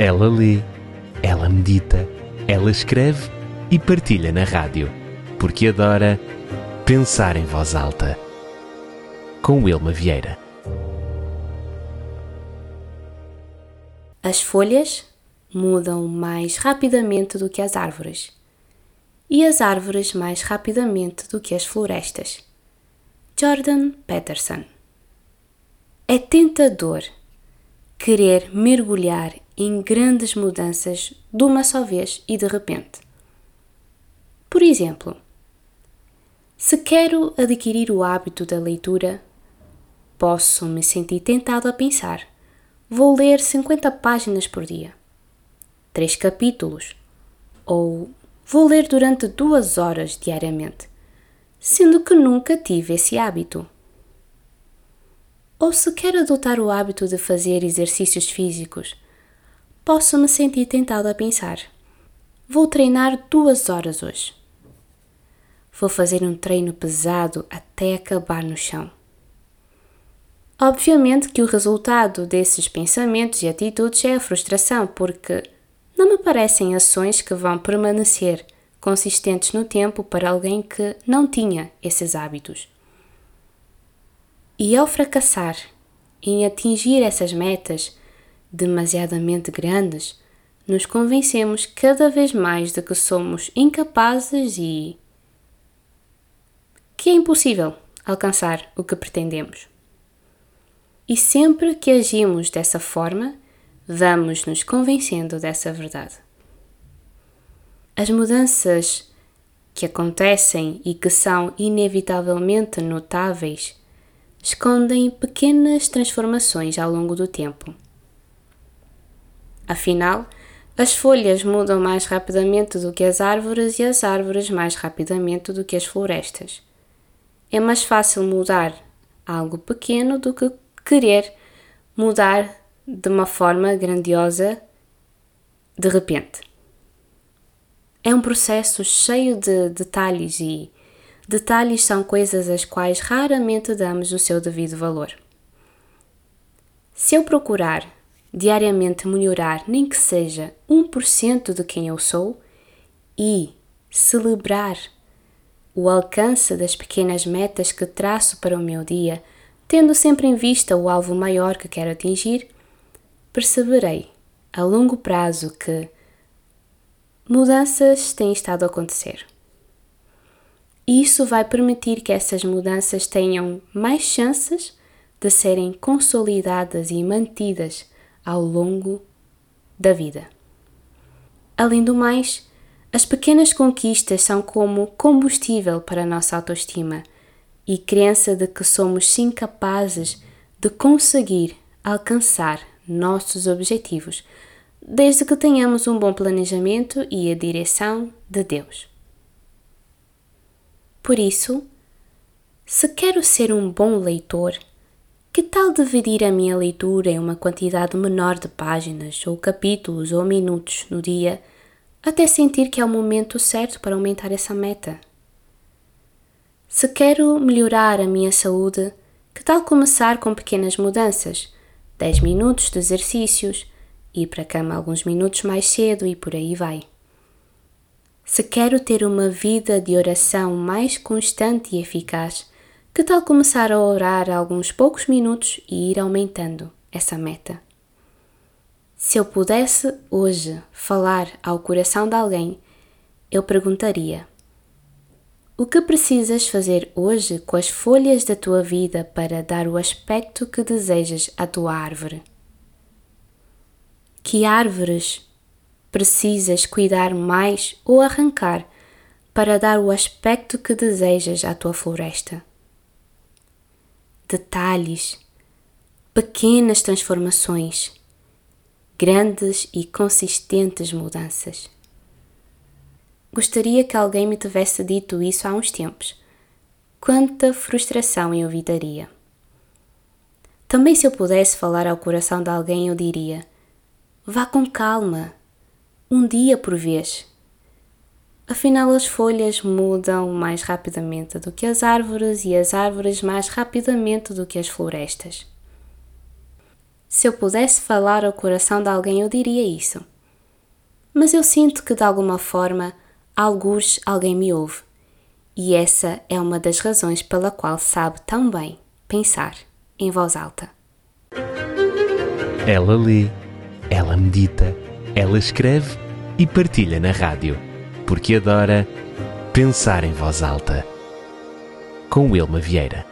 Ela lê, ela medita, ela escreve e partilha na rádio, porque adora pensar em voz alta. Com Wilma Vieira. As folhas mudam mais rapidamente do que as árvores, e as árvores mais rapidamente do que as florestas. Jordan Peterson É tentador querer mergulhar em grandes mudanças de uma só vez e de repente. Por exemplo, se quero adquirir o hábito da leitura, posso me sentir tentado a pensar: vou ler 50 páginas por dia, três capítulos, ou vou ler durante duas horas diariamente, sendo que nunca tive esse hábito. Ou se quero adotar o hábito de fazer exercícios físicos, posso me sentir tentado a pensar: vou treinar duas horas hoje. Vou fazer um treino pesado até acabar no chão. Obviamente que o resultado desses pensamentos e atitudes é a frustração, porque não me parecem ações que vão permanecer consistentes no tempo para alguém que não tinha esses hábitos. E ao fracassar em atingir essas metas demasiadamente grandes, nos convencemos cada vez mais de que somos incapazes e que é impossível alcançar o que pretendemos. E sempre que agimos dessa forma, vamos nos convencendo dessa verdade. As mudanças que acontecem e que são inevitavelmente notáveis escondem pequenas transformações ao longo do tempo. Afinal, as folhas mudam mais rapidamente do que as árvores e as árvores mais rapidamente do que as florestas. É mais fácil mudar algo pequeno do que querer mudar de uma forma grandiosa de repente. É um processo cheio de detalhes e Detalhes são coisas às quais raramente damos o seu devido valor. Se eu procurar diariamente melhorar nem que seja 1% de quem eu sou e celebrar o alcance das pequenas metas que traço para o meu dia, tendo sempre em vista o alvo maior que quero atingir, perceberei a longo prazo que mudanças têm estado a acontecer. E isso vai permitir que essas mudanças tenham mais chances de serem consolidadas e mantidas ao longo da vida. Além do mais, as pequenas conquistas são como combustível para a nossa autoestima e crença de que somos sim capazes de conseguir alcançar nossos objetivos, desde que tenhamos um bom planejamento e a direção de Deus. Por isso, se quero ser um bom leitor, que tal dividir a minha leitura em uma quantidade menor de páginas, ou capítulos, ou minutos no dia, até sentir que é o momento certo para aumentar essa meta? Se quero melhorar a minha saúde, que tal começar com pequenas mudanças? 10 minutos de exercícios, ir para a cama alguns minutos mais cedo e por aí vai. Se quero ter uma vida de oração mais constante e eficaz, que tal começar a orar alguns poucos minutos e ir aumentando essa meta? Se eu pudesse hoje falar ao coração de alguém, eu perguntaria: O que precisas fazer hoje com as folhas da tua vida para dar o aspecto que desejas à tua árvore? Que árvores precisas cuidar mais ou arrancar para dar o aspecto que desejas à tua floresta. Detalhes, pequenas transformações, grandes e consistentes mudanças. Gostaria que alguém me tivesse dito isso há uns tempos. Quanta frustração eu evitaria. Também, se eu pudesse falar ao coração de alguém, eu diria: vá com calma um dia por vez. Afinal, as folhas mudam mais rapidamente do que as árvores e as árvores mais rapidamente do que as florestas. Se eu pudesse falar ao coração de alguém, eu diria isso. Mas eu sinto que de alguma forma, alguns alguém me ouve. E essa é uma das razões pela qual sabe tão bem pensar em voz alta. Ela lê, ela medita, ela escreve e partilha na rádio, porque adora pensar em voz alta. Com Wilma Vieira.